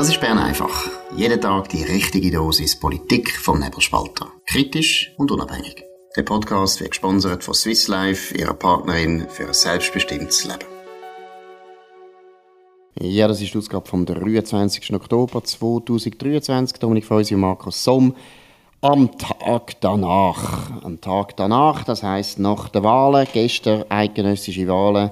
Das ist Bern einfach. Jeden Tag die richtige Dosis Politik vom Nebelspalter. Kritisch und unabhängig. Der Podcast wird gesponsert von Swiss Life, ihrer Partnerin für ein selbstbestimmtes Leben. Ja, das ist die Ausgabe vom 23. Oktober 2023. Dominik Feusi und Markus Somm. Am Tag danach. Am Tag danach, das heißt nach der Wahlen, gestern eidgenössische Wahlen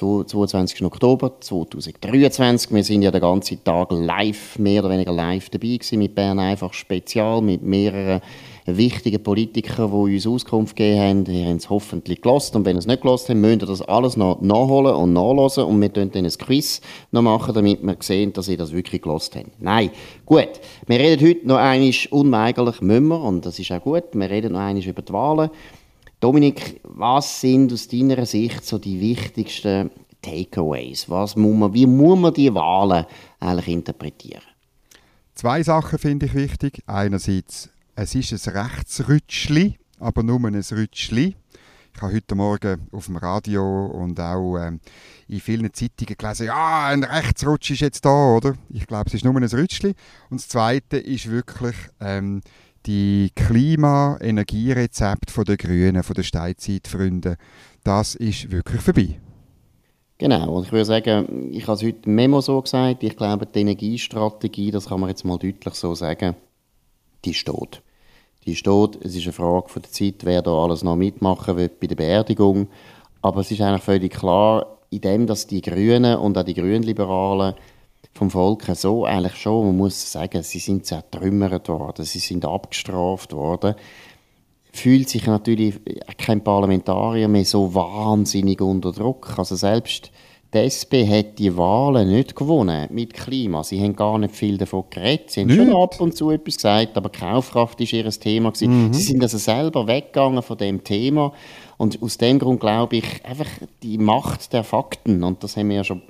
22. Oktober 2023. Wir sind ja den ganzen Tag live, mehr oder weniger live dabei gewesen mit Bern einfach spezial, mit mehreren wichtigen Politikern, die uns Auskunft gegeben haben. Ihr habt es hoffentlich gelost und wenn ihr es nicht gelost habt, müsst ihr das alles noch nachholen und nachlesen und wir dann ein Quiz noch machen, damit wir sehen, dass ihr das wirklich gelost habt. Nein, gut. Wir reden heute noch einmal unweigerlich, müssen wir, und das ist auch gut, wir reden noch einmal über die Wahlen. Dominik, was sind aus deiner Sicht so die wichtigsten Takeaways? Was muss man, wie muss man die Wahlen eigentlich interpretieren? Zwei Sachen finde ich wichtig. Einerseits, es ist ein Rechtsrütschli, aber nur ein Rütschli. Ich habe heute Morgen auf dem Radio und auch ähm, in vielen Zeitungen gelesen, ja, ein Rechtsrutsch ist jetzt da, oder? Ich glaube, es ist nur ein Rütschli. Und das Zweite ist wirklich ähm, die Klima-Energierezept der Grünen, von der Steinzeitfreunde, das ist wirklich vorbei. Genau, und ich würde sagen, ich habe es heute im Memo so gesagt, ich glaube, die Energiestrategie, das kann man jetzt mal deutlich so sagen, die steht. Die steht, es ist eine Frage von der Zeit, wer da alles noch mitmachen will bei der Beerdigung. Aber es ist eigentlich völlig klar, in dem, dass die Grünen und auch die Grünliberalen vom Volk so eigentlich schon, man muss sagen, sie sind zertrümmert worden, sie sind abgestraft worden, fühlt sich natürlich kein Parlamentarier mehr so wahnsinnig unter Druck. Also selbst die SP hat die Wahlen nicht gewonnen mit Klima. Sie haben gar nicht viel davon geredet. Sie haben nicht. schon ab und zu etwas gesagt, aber Kaufkraft ist ihr Thema. Mhm. Sie sind also selber weggegangen von dem Thema. Und aus dem Grund glaube ich, einfach die Macht der Fakten, und das haben wir ja schon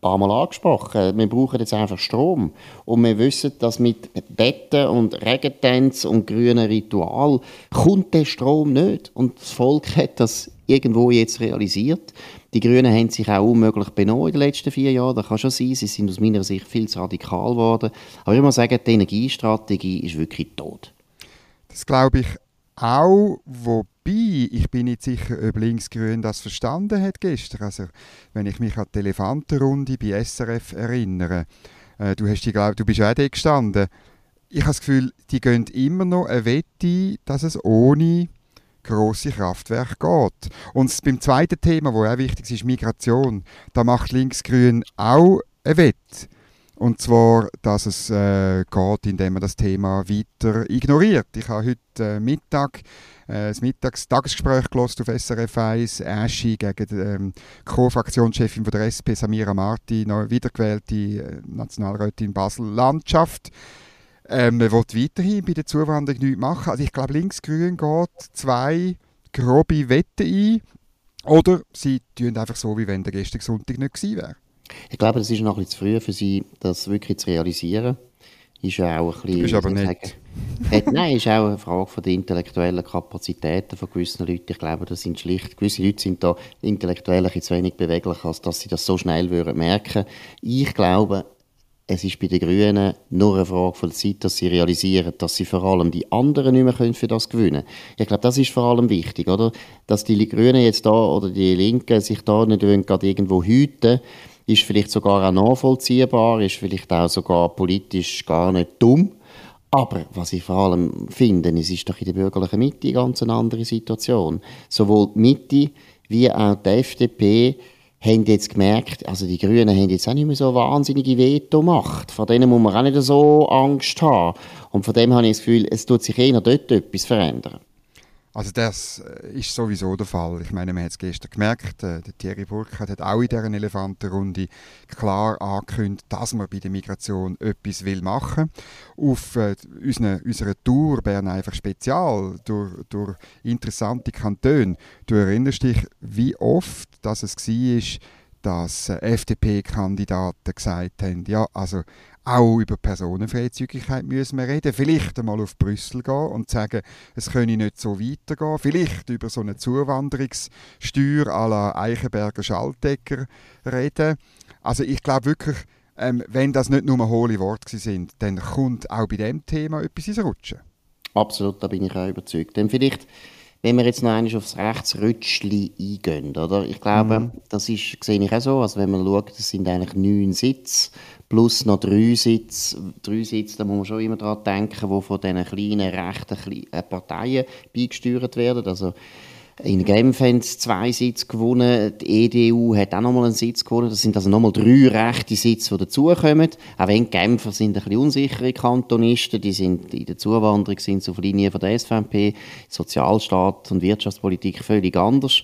paar Mal angesprochen. Wir brauchen jetzt einfach Strom. Und wir wissen, dass mit Betten und Regentänz und grünen Ritual kommt der Strom nicht. Und das Volk hat das irgendwo jetzt realisiert. Die Grünen haben sich auch unmöglich benommen in den letzten vier Jahren. Das kann schon sein. Sie sind aus meiner Sicht viel zu radikal geworden. Aber ich muss sagen, die Energiestrategie ist wirklich tot. Das glaube ich auch, wobei ich bin nicht sicher, ob Linksgrün das verstanden hat gestern. Also, wenn ich mich an die Elefantenrunde bei SRF erinnere, äh, du, hast die, glaub, du bist auch da gestanden. Ich habe das Gefühl, die gehen immer noch eine Wette, dass es ohne grosse Kraftwerke geht. Und beim zweiten Thema, wo auch wichtig ist, Migration, da macht Linksgrün auch eine Wette. Und zwar, dass es äh, geht, indem man das Thema weiter ignoriert. Ich habe heute äh, Mittag äh, das Mittagstagesgespräch auf SRF 1, Aschi gegen die ähm, Co-Fraktionschefin der SP, Samira Marti, neu wiedergewählte äh, Nationalrätin Basel-Landschaft. Ähm, man will weiterhin bei der Zuwanderung nichts machen. Also ich glaube, Linksgrün geht zwei grobe Wetten ein. Oder sie tun einfach so, wie wenn der gestrige Sonntag nicht gewesen wäre. Ich glaube, das ist noch ein bisschen zu früh für Sie, das wirklich zu realisieren. Ist ja auch ein bisschen, du bist aber nicht. Sagen, nein, ist auch eine Frage von der intellektuellen Kapazitäten von gewissen Leuten. Ich glaube, das sind schlicht, gewisse Leute sind da intellektuell ein zu wenig beweglich, als dass sie das so schnell würden merken. Ich glaube, es ist bei den Grünen nur eine Frage von der Zeit, dass sie realisieren, dass sie vor allem die anderen nicht mehr können für das gewinnen können. Ich glaube, das ist vor allem wichtig, oder? Dass die Grünen jetzt da oder die Linken sich da nicht gerade irgendwo hüten ist vielleicht sogar auch nachvollziehbar, ist vielleicht auch sogar politisch gar nicht dumm. Aber was ich vor allem finde, es ist doch in der bürgerlichen Mitte eine ganz andere Situation. Sowohl die Mitte wie auch die FDP haben jetzt gemerkt, also die Grünen haben jetzt auch nicht mehr so wahnsinnige Veto-Macht. Von denen muss man auch nicht so Angst haben. Und von dem habe ich das Gefühl, es tut sich eher dort etwas verändern. Also das äh, ist sowieso der Fall. Ich meine, man hat es gestern gemerkt, äh, der Thierry Burkhardt hat auch in dieser Elefantenrunde klar angekündigt, dass man bei der Migration etwas will machen will. Auf äh, unserer, unserer Tour Bern einfach spezial, durch, durch interessante Kantone. Du erinnerst dich, wie oft dass es war, dass äh, FDP-Kandidaten gesagt haben, ja, also auch über Personenfreizügigkeit müssen wir reden. Vielleicht einmal auf Brüssel gehen und sagen, es könne nicht so weitergehen. Vielleicht über so eine Zuwanderungssteuer à la Eichenberger Schaltecker reden. Also ich glaube wirklich, ähm, wenn das nicht nur hohle Worte sind, dann kommt auch bei dem Thema etwas ins Rutschen. Absolut, da bin ich auch überzeugt. Dann vielleicht, wenn wir jetzt noch einmal aufs Rechtsrutschli eingehen, oder? Ich glaube, mhm. das ist, sehe ich auch so, also wenn man schaut, das sind eigentlich neun Sitze, plus noch drei Sitze, drei Sitze, da muss man schon immer daran denken, die von diesen kleinen rechten äh, Parteien beigesteuert werden, also in sie zwei Sitze gewonnen. Die EDU hat auch nochmal einen Sitz gewonnen. Das sind also nochmal drei rechte Sitze, die dazukommen. Auch wenn die Genfer sind ein bisschen unsichere Kantonisten. Die sind in der Zuwanderung sind auf Linie von der SVP. Sozialstaat und Wirtschaftspolitik völlig anders.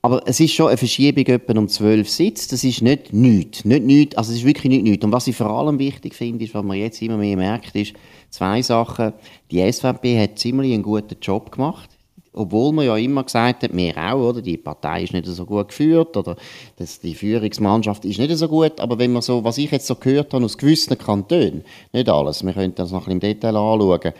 Aber es ist schon eine Verschiebung etwa um zwölf Sitze. Das ist nicht nichts. Nicht nichts. Also es ist wirklich nicht nichts. Und was ich vor allem wichtig finde, ist, was man jetzt immer mehr merkt, ist zwei Sachen. Die SVP hat ziemlich einen guten Job gemacht obwohl man ja immer gesagt hat, wir auch, oder, die Partei ist nicht so gut geführt oder das, die Führungsmannschaft ist nicht so gut, aber wenn man so, was ich jetzt so gehört habe aus gewissen Kantonen, nicht alles, wir können das noch ein bisschen im Detail anschauen,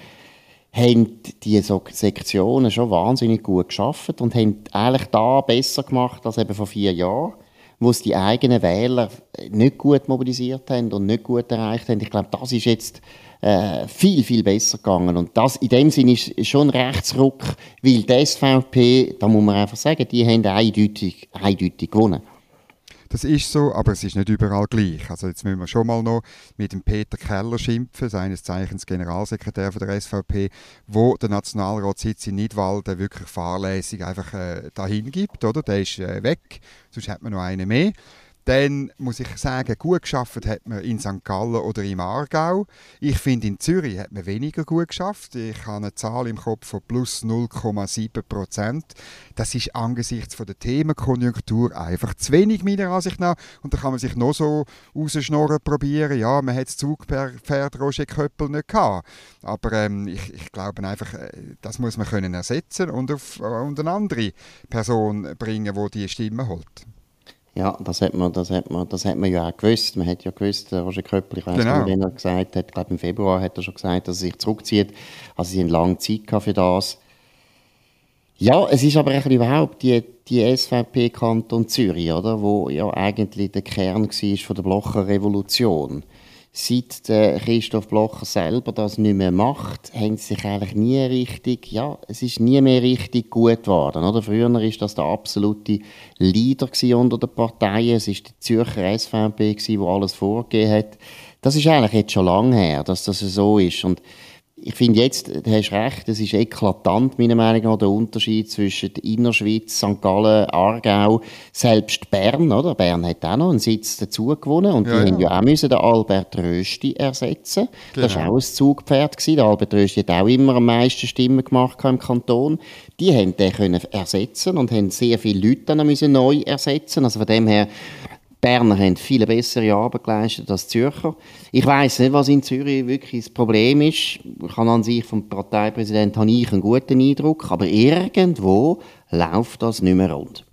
haben die so Sektionen schon wahnsinnig gut geschafft und haben eigentlich da besser gemacht als eben vor vier Jahren, wo es die eigenen Wähler nicht gut mobilisiert haben und nicht gut erreicht haben. Ich glaube, das ist jetzt äh, viel, viel besser gegangen. Und das in dem Sinne ist schon Rechtsruck, weil die SVP, da muss man einfach sagen, die haben eindeutig, eindeutig gewonnen. Das ist so, aber es ist nicht überall gleich. Also jetzt müssen wir schon mal noch mit dem Peter Keller schimpfen, seines Zeichens Generalsekretär von der SVP, wo der Nationalratssitz in Nidwalden wirklich fahrlässig einfach äh, dahin gibt, oder? Der ist äh, weg, sonst hat man noch einen mehr. Dann muss ich sagen, gut geschafft hat man in St. Gallen oder im Aargau. Ich finde, in Zürich hat man weniger gut geschafft. Ich habe eine Zahl im Kopf von plus 0,7 Prozent. Das ist angesichts der Themenkonjunktur einfach zu wenig, meiner Ansicht nach. Und da kann man sich noch so rausschnorren probieren. Ja, man hat das Zugpferd Roger Köppel nicht gehabt. Aber ähm, ich, ich glaube einfach, äh, das muss man können ersetzen und, auf, äh, und eine andere Person bringen, die die Stimme holt. Ja, das hat man, das hat man, das hat man ja auch gewusst. Man hat ja gewusst, Roger Köppel, ich weiß genau. nicht, wenn er gesagt hat, ich glaube im Februar hat er schon gesagt, dass er sich zurückzieht. Also sie haben lange Zeit für das. Ja, es ist aber überhaupt die, die SVP Kanton Zürich, oder, wo ja eigentlich der Kern war von der Blocher Revolution seit Christoph Blocher selber das nicht mehr macht, haben sie sich eigentlich nie richtig, ja, es ist nie mehr richtig gut geworden. Oder? Früher war das der absolute Leader unter den Parteien. Es war die Zürcher SVP, die alles vorgegeben hat. Das ist eigentlich jetzt schon lange her, dass das so ist. Und ich finde jetzt, du hast recht, es ist eklatant, meiner Meinung nach, der Unterschied zwischen der Innerschweiz, St. Gallen, Aargau, selbst Bern, oder? Bern hat auch noch einen Sitz dazu gewonnen und ja, die ja. haben ja auch müssen den Albert Rösti ersetzen. Genau. Das war auch ein Zugpferd. Gewesen. Der Albert Rösti hat auch immer am meisten Stimmen gemacht im Kanton. Die haben den können ersetzen und haben sehr viele Leute dann müssen neu ersetzen. Also von dem her, Berner haben viel bessere Arbeit geleistet als Zürcher. Ich weiß nicht, was in Zürich wirklich das Problem ist. Ich habe an sich vom Parteipräsidenten habe ich einen guten Eindruck, aber irgendwo läuft das nicht mehr rund.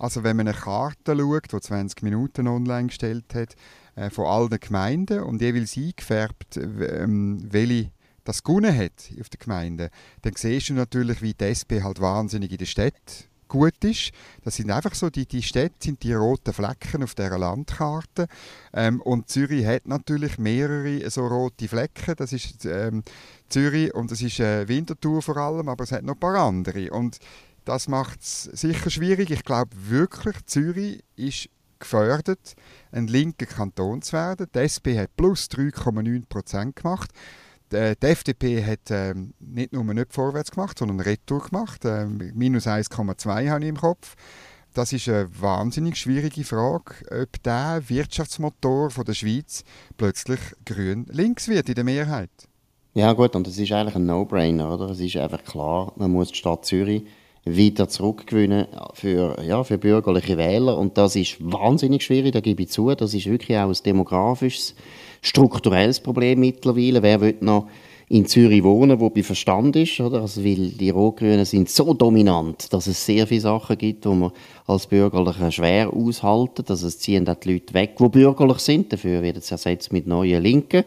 Also wenn man eine Karte schaut, die 20 Minuten online gestellt hat, äh, von allen Gemeinden und jeweils eingefärbt, ähm, welche das gewonnen hat auf der Gemeinde, dann siehst du natürlich, wie die SP halt wahnsinnig in der Stadt gut ist. Das sind einfach so, die, die Städte sind die roten Flecken auf dieser Landkarte. Ähm, und Zürich hat natürlich mehrere so rote Flecken. Das ist ähm, Zürich und das ist äh, Winterthur vor allem, aber es hat noch ein paar andere. Und das macht es sicher schwierig. Ich glaube wirklich, Zürich ist gefördert, ein linker Kanton zu werden. Die SP hat plus 3,9 Prozent gemacht. Äh, die FDP hat ähm, nicht nur nicht vorwärts gemacht, sondern Retour gemacht. Ähm, minus 1,2 habe ich im Kopf. Das ist eine wahnsinnig schwierige Frage, ob der Wirtschaftsmotor von der Schweiz plötzlich grün-links wird in der Mehrheit. Ja gut, und das ist eigentlich ein No-Brainer, oder? Es ist einfach klar, man muss die Stadt Zürich wieder zurückgewinnen für, ja, für bürgerliche Wähler und das ist wahnsinnig schwierig, da gebe ich zu. Das ist wirklich auch ein demografisches strukturelles Problem mittlerweile. Wer will noch in Zürich wohnen, wo bei Verstand ist, oder? Also, weil die Rot-Grünen sind so dominant, dass es sehr viele Sachen gibt, die man als Bürgerlicher schwer aushalten. Also es ziehen die Leute weg, die bürgerlich sind. Dafür wird es ersetzt mit neuen Linken.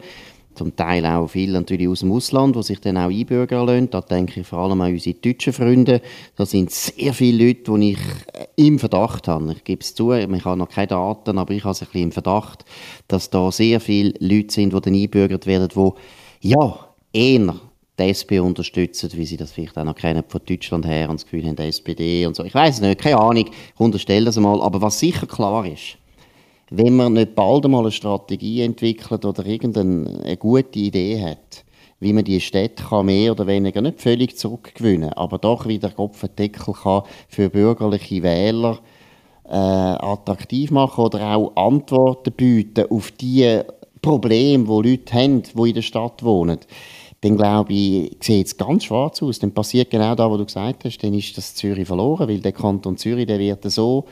Zum Teil auch viele natürlich aus dem Ausland, die sich dann auch einbürgern lassen. Da denke ich vor allem an unsere deutschen Freunde. Da sind sehr viele Leute, die ich äh, im Verdacht habe. Ich gebe es zu, ich habe noch keine Daten, aber ich habe es ein bisschen im Verdacht, dass da sehr viele Leute sind, die dann einbürgert werden, die ja, eher die SP unterstützen, wie sie das vielleicht auch noch kennen von Deutschland her und das Gefühl haben, die SPD und so. Ich weiß es nicht, keine Ahnung, ich unterstelle das mal. Aber was sicher klar ist, wenn man nicht bald einmal eine Strategie entwickelt oder irgendeine gute Idee hat, wie man die Städte kann mehr oder weniger nicht völlig zurückgewinnen, aber doch wieder Kopfendeckel kann für bürgerliche Wähler äh, attraktiv machen oder auch Antworten bieten auf die Probleme, die Leute haben, die in der Stadt wohnen dann glaube ich, sieht es ganz schwarz aus. Dann passiert genau das, was du gesagt hast, dann ist das Zürich verloren, weil der Kanton Zürich, der wird so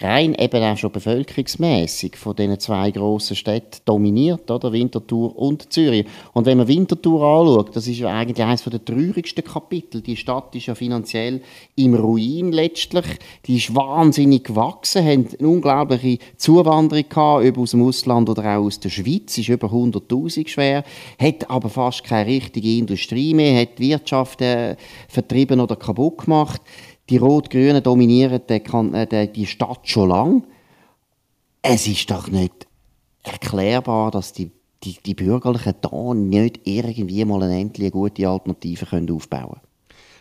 rein eben auch schon bevölkerungsmäßig von diesen zwei grossen Städten dominiert, oder? Winterthur und Zürich. Und wenn man Winterthur anschaut, das ist ja eigentlich eines der traurigsten Kapitel. Die Stadt ist ja finanziell im Ruin letztlich. Die ist wahnsinnig gewachsen, haben eine unglaubliche Zuwanderung gehabt, ob aus dem Ausland oder auch aus der Schweiz, ist über 100'000 schwer, hat aber fast keine richtige Industrie mehr, hat die Wirtschaft äh, vertrieben oder kaputt gemacht die Rot-Grünen dominieren die, die Stadt schon lange. Es ist doch nicht erklärbar, dass die, die, die Bürgerlichen da nicht irgendwie mal eine endlich gute Alternative können aufbauen können.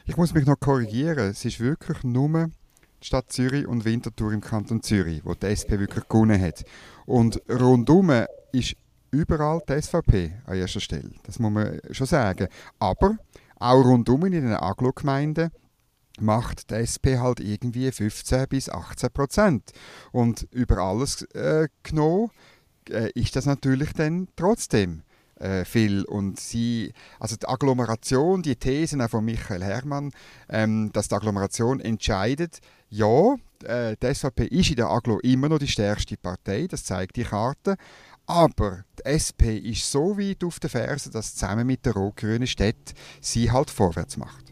Ich muss mich noch korrigieren. Es ist wirklich nur die Stadt Zürich und Winterthur im Kanton Zürich, wo die SP wirklich gewonnen hat. Und rundum ist überall die SVP an erster Stelle. Das muss man schon sagen. Aber auch rundum in den Aglo-Gemeinden macht die SP halt irgendwie 15 bis 18 Prozent. Und über alles äh, genommen äh, ist das natürlich dann trotzdem äh, viel. Und sie, also die Agglomeration, die Thesen auch von Michael Herrmann, ähm, dass die Agglomeration entscheidet, ja, äh, die SVP ist in der Agglo immer noch die stärkste Partei, das zeigt die Karte. Aber die SP ist so weit auf der Ferse, dass zusammen mit der rot-grünen Stadt sie halt vorwärts macht.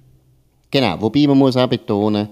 Genau, wobei man muss auch betonen,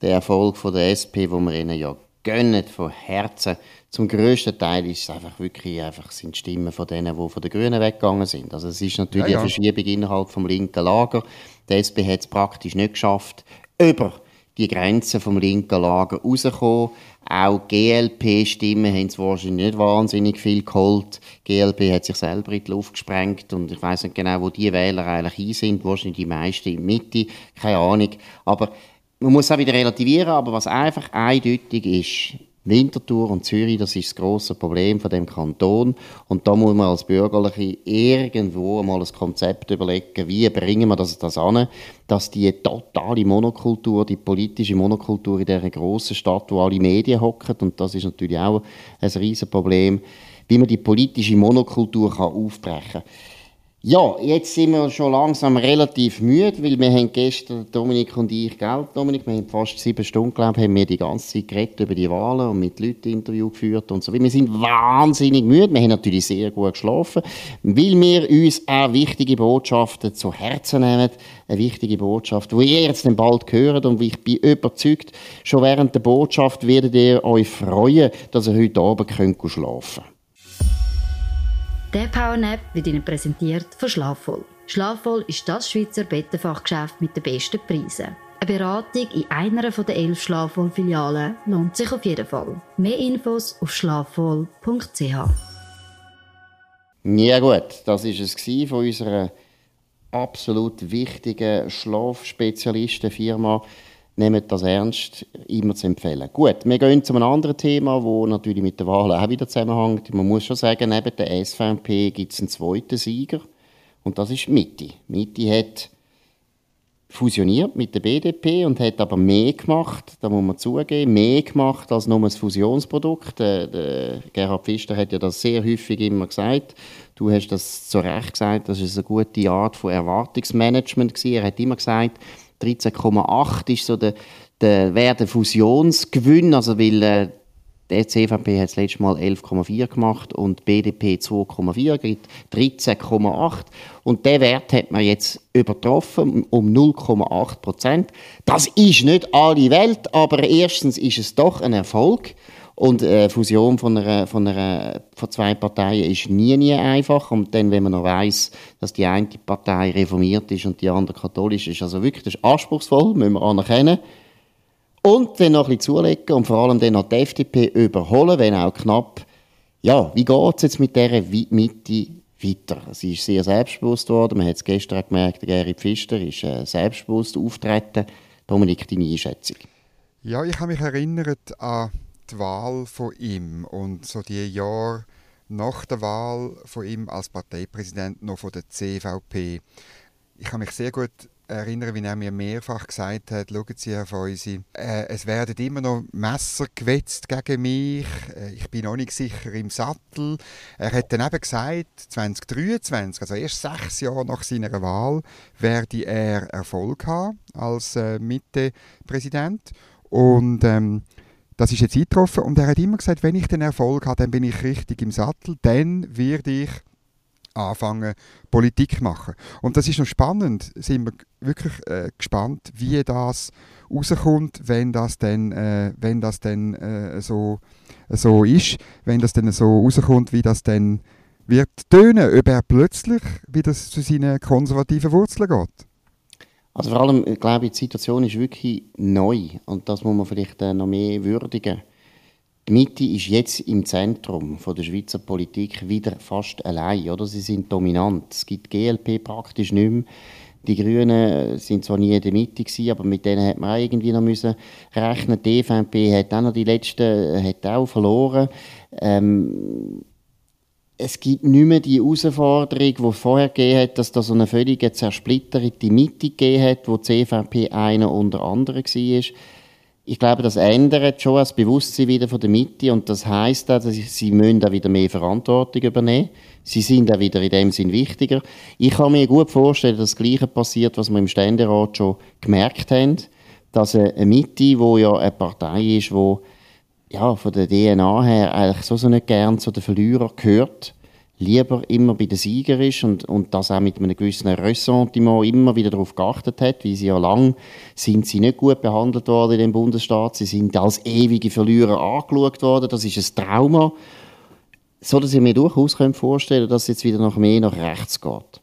der Erfolg von der SP, wo wir ihnen ja gönnen von Herzen, zum grössten Teil ist es einfach wirklich einfach sind Stimmen von denen, die von den Grünen weggegangen sind. Also es ist natürlich ja, ja. eine Verschiebung innerhalb vom linken Lager. Die SP hat es praktisch nicht geschafft, über die Grenzen vom linken Lager rauszukommen. Auch GLP-Stimmen haben es wahrscheinlich nicht wahnsinnig viel geholt. GLP hat sich selber in die Luft gesprengt und ich weiß nicht genau, wo die Wähler eigentlich hin sind. Wahrscheinlich die meisten in der Mitte, keine Ahnung. Aber man muss auch wieder relativieren, aber was einfach eindeutig ist, Winterthur und Zürich, das ist das grosse Problem von dem Kanton. Und da muss man als Bürgerliche irgendwo mal ein Konzept überlegen, wie bringen wir das, das an, dass die totale Monokultur, die politische Monokultur in dieser grossen Stadt, wo alle Medien hocken, und das ist natürlich auch ein riesen Problem, wie man die politische Monokultur kann aufbrechen kann. Ja, jetzt sind wir schon langsam relativ müde, weil wir haben gestern, Dominik und ich, gell, Dominik, wir haben fast sieben Stunden, glaube haben wir die ganze Zeit geredet über die Wahlen und mit Leuten Interview geführt und so. Wir sind wahnsinnig müde, wir haben natürlich sehr gut geschlafen, weil wir uns auch wichtige Botschaften zu Herzen nehmen, eine wichtige Botschaft, die ihr jetzt dann bald hört und ich bin überzeugt, schon während der Botschaft werdet ihr euch freuen, dass ihr heute Abend könnt schlafen könnt. Der Powernap wird Ihnen präsentiert von Schlafvoll. Schlafvoll ist das Schweizer Bettenfachgeschäft mit den besten Preisen. Eine Beratung in einer der elf Schlafvoll-Filialen lohnt sich auf jeden Fall. Mehr Infos auf schlafvoll.ch. Ja gut, das war es von unserer absolut wichtigen Schlafspezialistenfirma nehmt das ernst, immer zu empfehlen. Gut, wir gehen zu einem anderen Thema, das natürlich mit der Wahl auch wieder zusammenhängt. Man muss schon sagen, neben der SVP gibt es einen zweiten Sieger und das ist Mitte. Mitte hat fusioniert mit der BDP und hat aber mehr gemacht, da muss man zugeben, mehr gemacht als nur ein Fusionsprodukt. Der, der Gerhard Pfister hat ja das sehr häufig immer gesagt. Du hast das zu Recht gesagt, das ist eine gute Art von Erwartungsmanagement gewesen. Er hat immer gesagt, 13,8 ist so der, der, wäre der Fusionsgewinn, also weil äh, die CVP hat das letzte Mal 11,4 gemacht und BDP 2,4 gibt 13,8 und der Wert hat man jetzt übertroffen um 0,8 Prozent. Das ist nicht alle Welt, aber erstens ist es doch ein Erfolg Und eine Fusion von, einer, von, einer, von zwei Parteien ist nie, nie einfach. Und dann, wenn man noch weiß, dass die eine Partei reformiert ist und die andere katholisch ist, also wirklich, das ist anspruchsvoll, müssen wir anerkennen. Und dann noch ein bisschen zulegen und vor allem dann noch die FDP überholen, wenn auch knapp. Ja, wie geht es jetzt mit dieser Mitte weiter? Sie ist sehr selbstbewusst geworden. Man hat es gestern gemerkt, Gary Pfister ist äh, selbstbewusst auftreten. Dominik, deine Einschätzung? Ja, ich habe mich erinnert an die Wahl von ihm und so die Jahre nach der Wahl von ihm als Parteipräsident noch von der CVP. Ich kann mich sehr gut erinnern, wie er mir mehrfach gesagt hat, schauen Sie, Herr Feusi, äh, es werden immer noch Messer gewetzt gegen mich, äh, ich bin noch nicht sicher im Sattel. Er hat dann eben gesagt, 2023, also erst sechs Jahre nach seiner Wahl, werde er Erfolg haben als äh, Mitte-Präsident. Und ähm, das ist jetzt eingetroffen und er hat immer gesagt, wenn ich den Erfolg habe, dann bin ich richtig im Sattel, dann werde ich anfangen, Politik machen. Und das ist noch spannend, sind wir wirklich äh, gespannt, wie das rauskommt, wenn das dann, äh, wenn das dann äh, so, so ist, wenn das dann so rauskommt, wie das dann wird tönen, ob er plötzlich wieder zu seinen konservativen Wurzeln geht. Also vor allem, ich glaube, die Situation ist wirklich neu und das muss man vielleicht äh, noch mehr würdigen. Die Mitte ist jetzt im Zentrum von der Schweizer Politik wieder fast allein, oder? Sie sind dominant. Es gibt GLP praktisch nicht mehr. Die Grünen sind zwar nie in der Mitte gewesen, aber mit denen hat man auch irgendwie noch müssen rechnen. Die FNP hat auch noch die letzten, hat auch verloren. Ähm, es gibt nicht mehr die Herausforderung, die vorher gegeben hat, dass da so eine völlige Zersplitterung die Mitte gegeben hat, wo die CVP einer unter anderem war ich glaube, das ändert schon das Bewusstsein wieder von der Mitte und das heißt auch, dass sie müssen da wieder mehr Verantwortung übernehmen. Sie sind auch wieder in dem Sinn wichtiger. Ich kann mir gut vorstellen, dass das Gleiche passiert, was wir im Ständerat schon gemerkt haben, dass eine Mitte, wo ja eine Partei ist, wo ja von der DNA her eigentlich so, so nicht gern zu den Verlierern gehört, lieber immer bei den Sieger ist und, und das auch mit einem gewissen Ressentiment immer wieder darauf geachtet hat, wie sie ja lang sind sie nicht gut behandelt worden in dem Bundesstaat, sie sind als ewige Verlierer angeschaut worden, das ist ein Trauma, so dass ich mir durchaus vorstellen dass es jetzt wieder noch mehr nach rechts geht.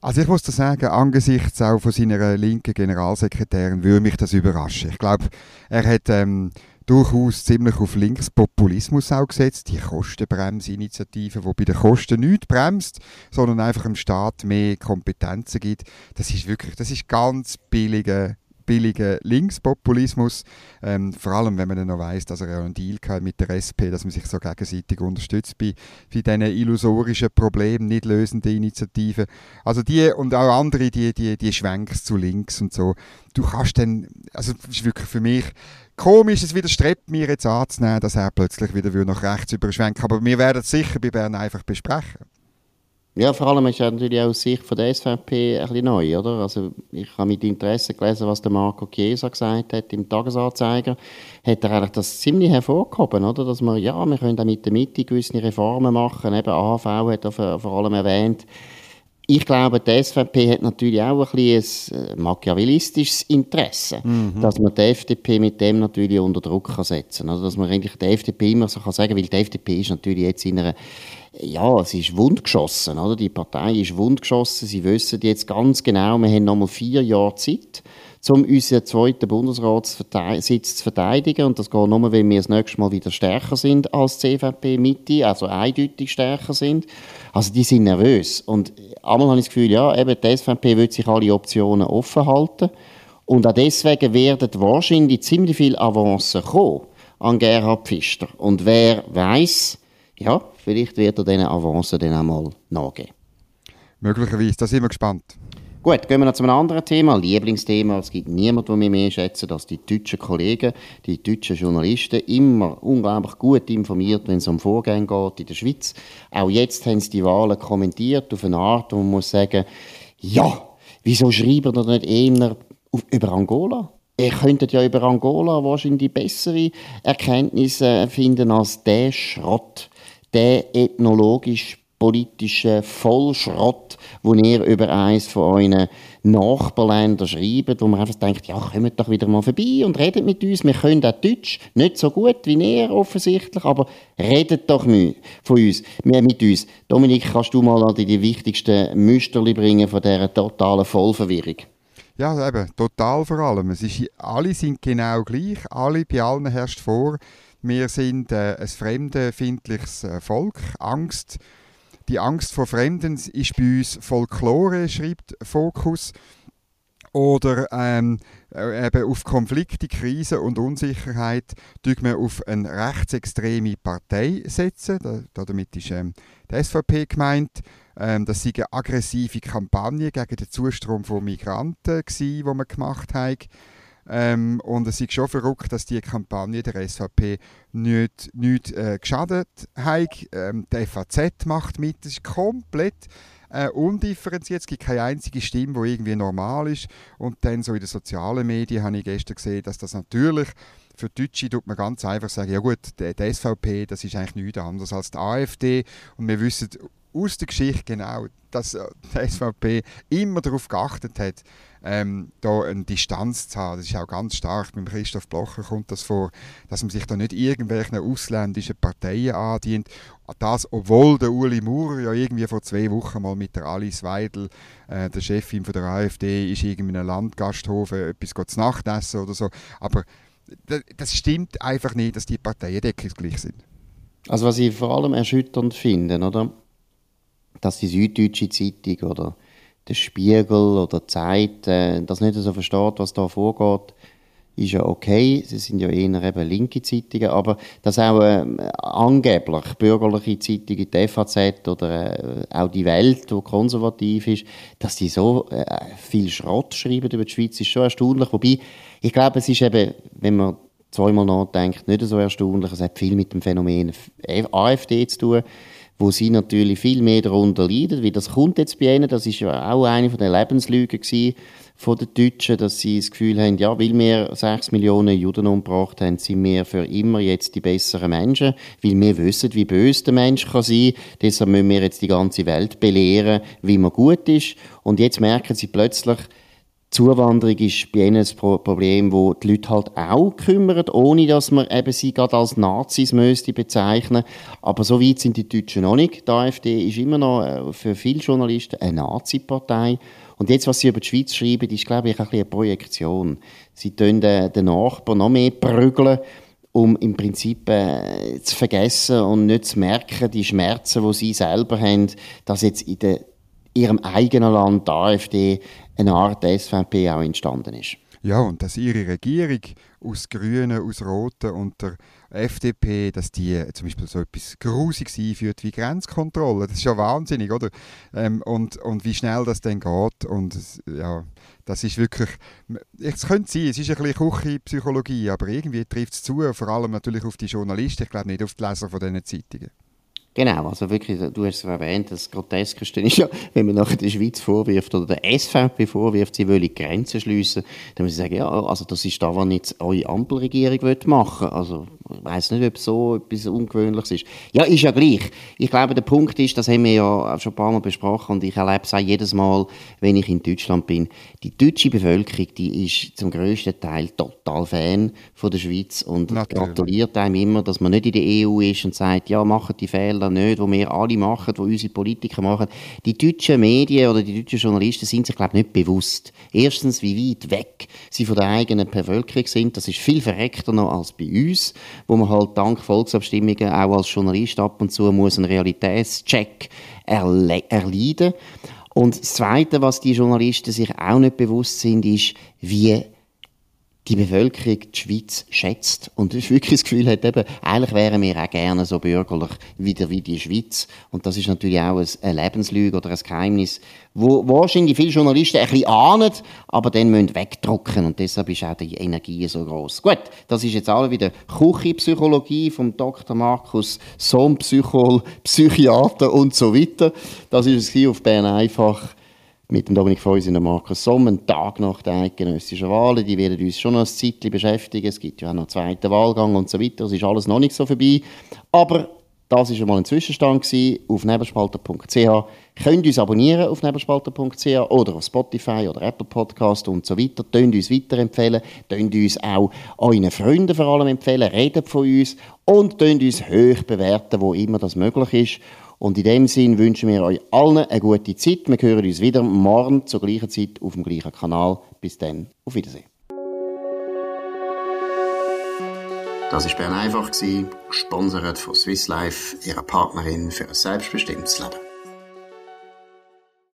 Also ich muss da sagen, angesichts auch von seiner linken Generalsekretärin würde mich das überraschen. Ich glaube, er hat ähm, durchaus ziemlich auf Linkspopulismus auch gesetzt, die Kostenbremsinitiative, wo bei den Kosten nicht bremst, sondern einfach dem Staat mehr Kompetenzen gibt. Das ist wirklich, das ist ganz billige billigen Linkspopulismus. Ähm, vor allem, wenn man dann noch weiss, dass er ja einen Deal hat mit der SP, dass man sich so gegenseitig unterstützt bei, bei diesen illusorischen Problemen, nicht lösenden Initiativen. Also die und auch andere, die, die, die Schwenks zu links und so. Du kannst dann, also das ist wirklich für mich komisch, es widerstrebt mir jetzt anzunehmen, dass er plötzlich wieder nach rechts überschwenkt. Aber wir werden es sicher bei Bern einfach besprechen. Ja, vor allem ist ja natürlich auch aus Sicht von der SVP ein bisschen neu, oder? Also ich habe mit Interesse gelesen, was der Marco Chiesa gesagt hat im Tagesanzeiger. Hat er eigentlich das ziemlich hervorgehoben, oder? Dass man, ja, wir können auch mit der Mitte gewisse Reformen machen. Eben AHV hat er vor allem erwähnt. Ich glaube, die SVP hat natürlich auch ein, bisschen ein äh, machiavellistisches Interesse, mhm. dass man die FDP mit dem natürlich unter Druck kann setzen kann. Also, dass man eigentlich die FDP immer so kann sagen weil die FDP ist natürlich jetzt in einer ja, sie ist wundgeschossen, oder? Die Partei ist wundgeschossen. Sie wissen jetzt ganz genau, wir haben noch mal vier Jahre Zeit, um unseren zweiten Bundesratssitz zu verteidigen. Und das geht nur, wenn wir das nächste Mal wieder stärker sind als CVP-Mitte, also eindeutig stärker sind. Also die sind nervös. Und einmal habe ich das Gefühl, ja, eben die SVP will sich alle Optionen offen halten. Und auch deswegen werden wahrscheinlich ziemlich viele Avancen kommen an Gerhard Pfister. Und wer weiß, ja, vielleicht wird er diesen Avancen dann einmal nachgeben. Möglicherweise, da sind wir gespannt. Gut, gehen wir noch zu einem anderen Thema, Lieblingsthema. Es gibt niemanden, der mich mehr schätzt als die deutschen Kollegen, die deutschen Journalisten. Immer unglaublich gut informiert, wenn es um Vorgänge geht in der Schweiz. Auch jetzt haben sie die Wahlen kommentiert auf eine Art, wo man muss sagen, ja, wieso schreiben ihr nicht eher über Angola? Ihr könntet ja über Angola wahrscheinlich bessere Erkenntnisse finden als der Schrott, der ethnologisch politischen Vollschrott, wo ihr über eins von euren Nachbarländern schreibt, wo man einfach denkt, ja, kommt doch wieder mal vorbei und redet mit uns. Wir können auch Deutsch, nicht so gut wie ihr offensichtlich, aber redet doch von uns, mit uns. Dominik, kannst du mal an die wichtigsten Müsterli bringen von dieser totalen Vollverwirrung? Ja, eben, total vor allem. Es ist, alle sind genau gleich, alle, bei allen herrscht vor, wir sind äh, ein fremdenfindliches äh, Volk, Angst die Angst vor Fremden ist bei uns Folklore, schreibt Fokus. Oder ähm, äh, eben auf Konflikte, Krisen und Unsicherheit tun wir auf eine rechtsextreme Partei setzen. Da, damit ist ähm, die SVP gemeint. Ähm, das war eine aggressive Kampagne gegen den Zustrom von Migranten, die wir gemacht haben. Ähm, und es ist schon verrückt, dass die Kampagne der SVP nicht, nicht äh, geschadet hat. Ähm, die FAZ macht mit, das ist komplett äh, undifferenziert. Es gibt keine einzige Stimme, die irgendwie normal ist. Und dann so in den sozialen Medien habe ich gestern gesehen, dass das natürlich für Deutsche tut man ganz einfach sagen, ja gut, die, die SVP, das ist eigentlich nichts anderes als die AfD. Und wir wissen aus der Geschichte genau, dass äh, die SVP immer darauf geachtet hat, ähm, da eine Distanz zu haben. Das ist auch ganz stark. Beim Christoph Blocher kommt das vor, dass man sich da nicht irgendwelchen ausländischen Parteien andient. Das, obwohl der Uli Maurer ja irgendwie vor zwei Wochen mal mit der Alice Weidel, äh, der Chefin von der AfD, ist in einem Landgasthof äh, etwas zu Nacht essen oder so. Aber das stimmt einfach nicht, dass die Parteien deckungsgleich sind. Also was ich vor allem erschütternd finde, oder? dass die Süddeutsche Zeitung oder der Spiegel oder die Zeit äh, das nicht so versteht, was da vorgeht, ist ja okay. Sie sind ja eher eben linke Zeitungen, aber dass auch äh, angeblich bürgerliche Zeitungen, die FAZ oder äh, auch die Welt, die konservativ ist, dass die so äh, viel Schrott schreiben über die Schweiz, ist schon erstaunlich. Wobei, ich glaube, es ist eben, wenn man zweimal nachdenkt, nicht so erstaunlich. Es hat viel mit dem Phänomen AfD zu tun wo sie natürlich viel mehr darunter leiden, wie das kommt jetzt bei ihnen, das ist ja auch eine von den Lebenslügen gewesen von den Deutschen, dass sie das Gefühl haben, ja, weil wir sechs Millionen Juden umgebracht haben, sind wir für immer jetzt die besseren Menschen, weil wir wissen, wie böse der Mensch kann sein, deshalb müssen wir jetzt die ganze Welt belehren, wie man gut ist. Und jetzt merken sie plötzlich, Zuwanderung ist bei ihnen ein Problem, wo die Leute halt auch kümmern, ohne dass man eben sie gerade als Nazis müsste bezeichnen. Aber so weit sind die Deutschen noch nicht. Die AfD ist immer noch äh, für viele Journalisten eine Nazi-Partei. Und jetzt, was sie über die Schweiz schreiben, ist, glaube ich, ein bisschen eine Projektion. Sie tun den Nachbarn noch mehr prügeln, um im Prinzip äh, zu vergessen und nicht zu merken, die Schmerzen, die sie selber haben, dass jetzt in der ihrem eigenen Land, der AfD, eine Art SVP auch entstanden ist. Ja, und dass ihre Regierung aus Grünen, aus Roten und der FDP, dass die zum Beispiel so etwas Grusiges einführt wie Grenzkontrolle, das ist ja wahnsinnig, oder? Ähm, und, und wie schnell das dann geht und ja, das ist wirklich, es könnte sein, es ist ein bisschen Küchenpsychologie, aber irgendwie trifft es zu, vor allem natürlich auf die Journalisten, ich glaube nicht auf die Leser von diesen Zeitungen. Genau, also wirklich, du hast es erwähnt, das Groteskeste ist ja, wenn man nachher der Schweiz vorwirft oder der SVP vorwirft, sie wollen Grenzen schliessen, dann muss ich sagen, ja, also das ist da, was jetzt eure Ampelregierung machen will. Also ich weiss nicht, ob so etwas Ungewöhnliches ist. Ja, ist ja gleich. Ich glaube, der Punkt ist, das haben wir ja schon ein paar Mal besprochen und ich erlebe es auch jedes Mal, wenn ich in Deutschland bin. Die deutsche Bevölkerung, die ist zum grössten Teil total Fan von der Schweiz und Natürlich. gratuliert einem immer, dass man nicht in der EU ist und sagt, ja, machen die Fehler nicht, die wir alle machen, die unsere Politiker machen. Die deutschen Medien oder die deutschen Journalisten sind sich, glaube ich, nicht bewusst. Erstens, wie weit weg sie von der eigenen Bevölkerung sind. Das ist viel verreckter noch als bei uns wo man halt dank Volksabstimmungen auch als Journalist ab und zu muss einen Realitätscheck erle erleiden. Und das Zweite, was die Journalisten sich auch nicht bewusst sind, ist, wie die Bevölkerung die Schweiz schätzt und wirklich das Gefühl hat, eben, eigentlich wären wir auch gerne so bürgerlich wieder wie die Schweiz. Und das ist natürlich auch eine Lebenslüge oder ein Geheimnis, wo wahrscheinlich viele Journalisten ein bisschen ahnen, aber dann müssen wegdrucken und deshalb ist auch die Energie so groß. Gut, das ist jetzt alle wieder Küchenpsychologie vom Dr. Markus Sohn, Psychol, Psychiater und so weiter. Das ist es auf Bern einfach mit dem Dominik Feusi und dem Markus Somm, einen Tag nach den eidgenössischen Wahlen. Die werden uns schon noch ein Zeitchen beschäftigen. Es gibt ja auch noch einen zweiten Wahlgang und so weiter. Es ist alles noch nicht so vorbei. Aber Das war einmal ein Zwischenstand auf nebelspalter.ch. Könnt uns abonnieren auf nebelspalter.ch oder auf Spotify oder Apple Podcast und so weiter. Könnt uns weiterempfehlen. Könnt uns auch euren Freunden vor allem empfehlen. Redet von uns und könnt uns hoch bewerten, wo immer das möglich ist. Und in dem Sinn wünschen wir euch allen eine gute Zeit. Wir hören uns wieder morgen zur gleichen Zeit auf dem gleichen Kanal. Bis dann, auf Wiedersehen. Das war Bern einfach, gesponsert von Swiss Life, ihrer Partnerin für ein selbstbestimmtes Leben.